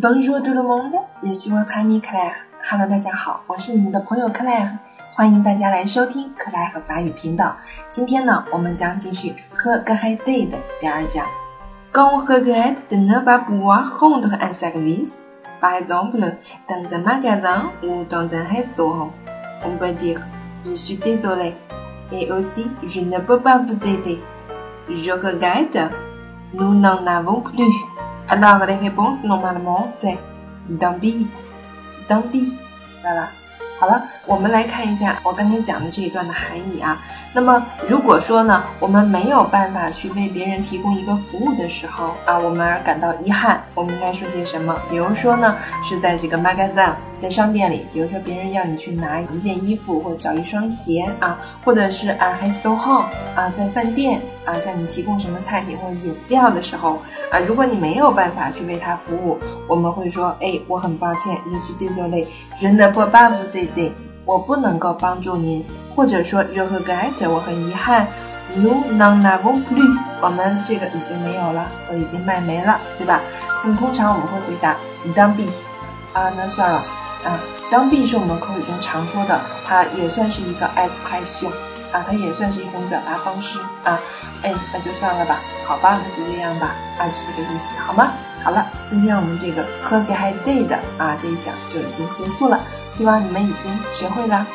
Bonjour tout le monde, je suis votre ami Claire. Hello，大家好，我是你们的朋友 Claire，欢迎大家来收听克莱和法语频道。今天呢，我们将继续和 g a d a y 的第二讲。Quand on regrette de ne pas pouvoir rendre un service, par exemple dans un magasin ou dans un restaurant, on peut dire je suis désolé, et aussi je ne peux pas vous aider. Je regrette, nous n'en avons plus. Alors les réponses normalement c'est tant pis. Voilà. 好了，我们来看一下我刚才讲的这一段的含义啊。那么，如果说呢，我们没有办法去为别人提供一个服务的时候啊，我们而感到遗憾，我们应该说些什么？比如说呢，是在这个 magazine，在商店里，比如说别人要你去拿一件衣服或者找一双鞋啊，或者是 a restaurant 啊，在饭店啊，向你提供什么菜品或者饮料的时候啊，如果你没有办法去为他服务，我们会说，哎，我很抱歉，je suis désolé，je ne peux pas vous aider。对，我不能够帮助您，或者说，je regrette，我很遗憾，nous n'en avons plus，我们这个已经没有了，我已经卖没了，对吧？那么通常我们会回答，tant pis，啊，那算了，啊，tant pis 是我们口语中常说的，它也算是一个 expression，啊，它也算是一种表达方式，啊，哎，那就算了吧，好吧，那就这样吧，啊，就这个意思，好吗？好了，今天我们这个 h o g a day 的啊这一讲就已经结束了。希望你们已经学会了。